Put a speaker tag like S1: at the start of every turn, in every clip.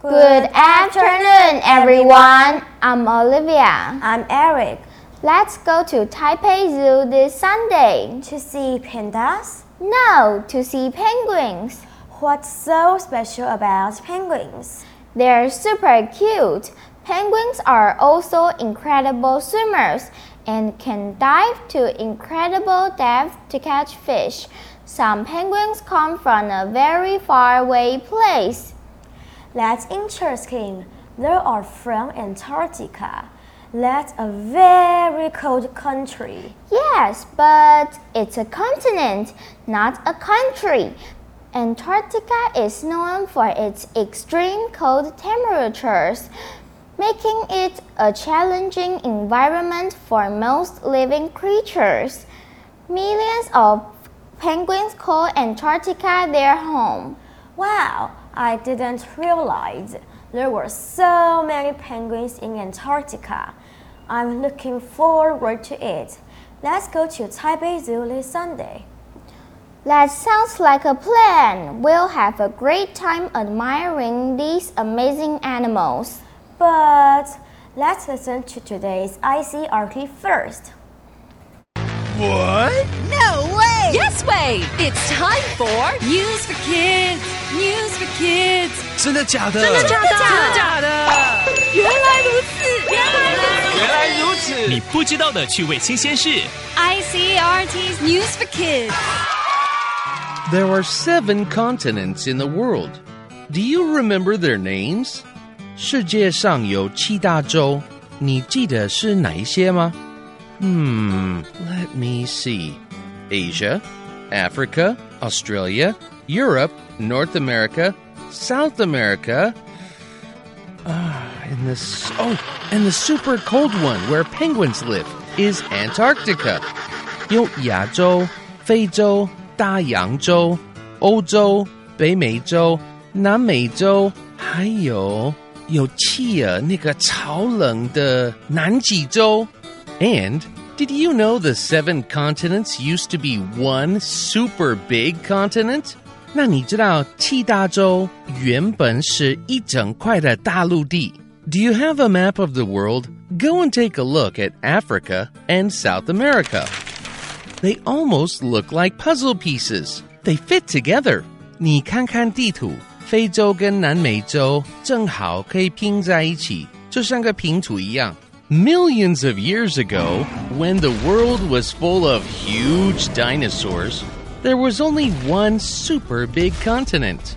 S1: Good afternoon, everyone. I'm Olivia.
S2: I'm Eric.
S1: Let's go to Taipei Zoo this Sunday.
S2: To see pandas?
S1: No, to see penguins.
S2: What's so special about penguins?
S1: They're super cute. Penguins are also incredible swimmers and can dive to incredible depth to catch fish. Some penguins come from a very far away place.
S2: That's interesting. They are from Antarctica. That's a very cold country.
S1: Yes, but it's a continent, not a country. Antarctica is known for its extreme cold temperatures, making it a challenging environment for most living creatures. Millions of penguins call Antarctica their home.
S2: Wow, I didn't realize there were so many penguins in Antarctica. I'm looking forward to it. Let's go to Taipei Zoo this Sunday.
S1: That sounds like a plan. We'll have a great time admiring these amazing animals.
S2: But let's listen to today's ICRT first.
S3: What?
S4: No way!
S5: Yes way! It's time for News for Kids. News for Kids.
S3: 真的假的？
S5: 真的假的？
S3: 真的假的？
S5: 原来如此！原来如此！
S3: 原来如此！
S6: 你不知道的趣味新鲜事。
S5: ICRT's News for Kids.
S7: There are seven continents in the world. Do you remember their names? 世界上有七大洲，你记得是哪一些吗？Hmm, let me see. Asia, Africa, Australia, Europe, North America, South America. Ah, and this oh, and the super cold one where penguins live is Antarctica. 有亚洲、非洲、大洋洲、欧洲、北美洲、南美洲，还有有企鹅那个超冷的南极洲。And did you know the seven continents used to be one super big continent? 那你知道七大洲原本是一整块的大陆地？Do you have a map of the world? Go and take a look at Africa and South America. They almost look like puzzle pieces. They fit together. 你看看地图，非洲跟南美洲正好可以拼在一起，就像个拼图一样。 Millions of years ago, when the world was full of huge dinosaurs, there was only one super big continent.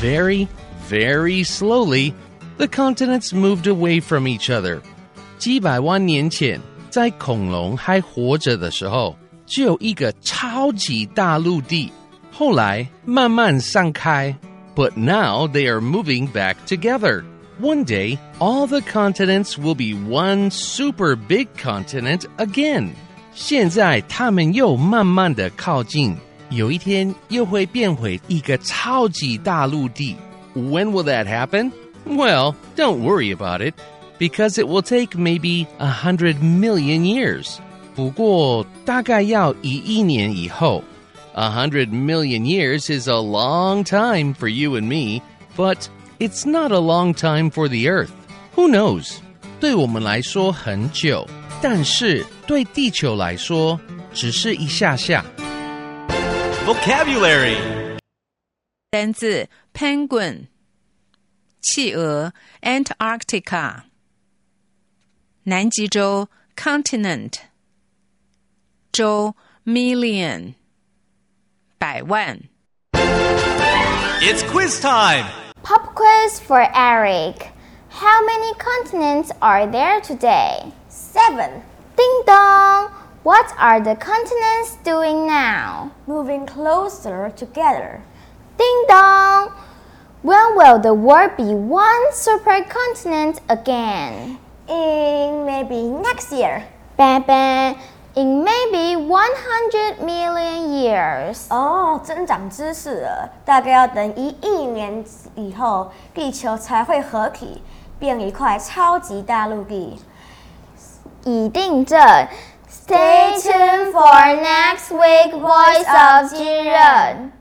S7: Very, very slowly, the continents moved away from each other. 几百万年前，在恐龙还活着的时候，只有一个超级大陆地，后来慢慢散开。But now they are moving back together. One day, all the continents will be one super big continent again. 现在它们又慢慢的靠近，有一天又会变回一个超级大陆地。When will that happen? Well, don't worry about it, because it will take maybe a hundred million years. 不过大概要一亿年以后。A hundred million years is a long time for you and me, but it's not a long time for the Earth. Who knows? 对我们来说很久，但是对地球来说只是一下下。
S3: Vocabulary
S4: 单字 penguin，企鹅 Antarctica，南极洲 continent，洲 million，百万。
S3: It's quiz time.
S1: Pop quiz for Eric. How many continents are there today?
S2: Seven.
S1: Ding dong! What are the continents doing now?
S2: Moving closer together.
S1: Ding dong! When will the world be one supercontinent again?
S2: In maybe next year.
S1: Bang bang! In maybe 100 million years.
S2: 哦，增长知识了，大概要等一亿年以后，地球才会合体，变一块超级大陆地。
S1: 已定正。Stay tuned for next week Voice of 巨人。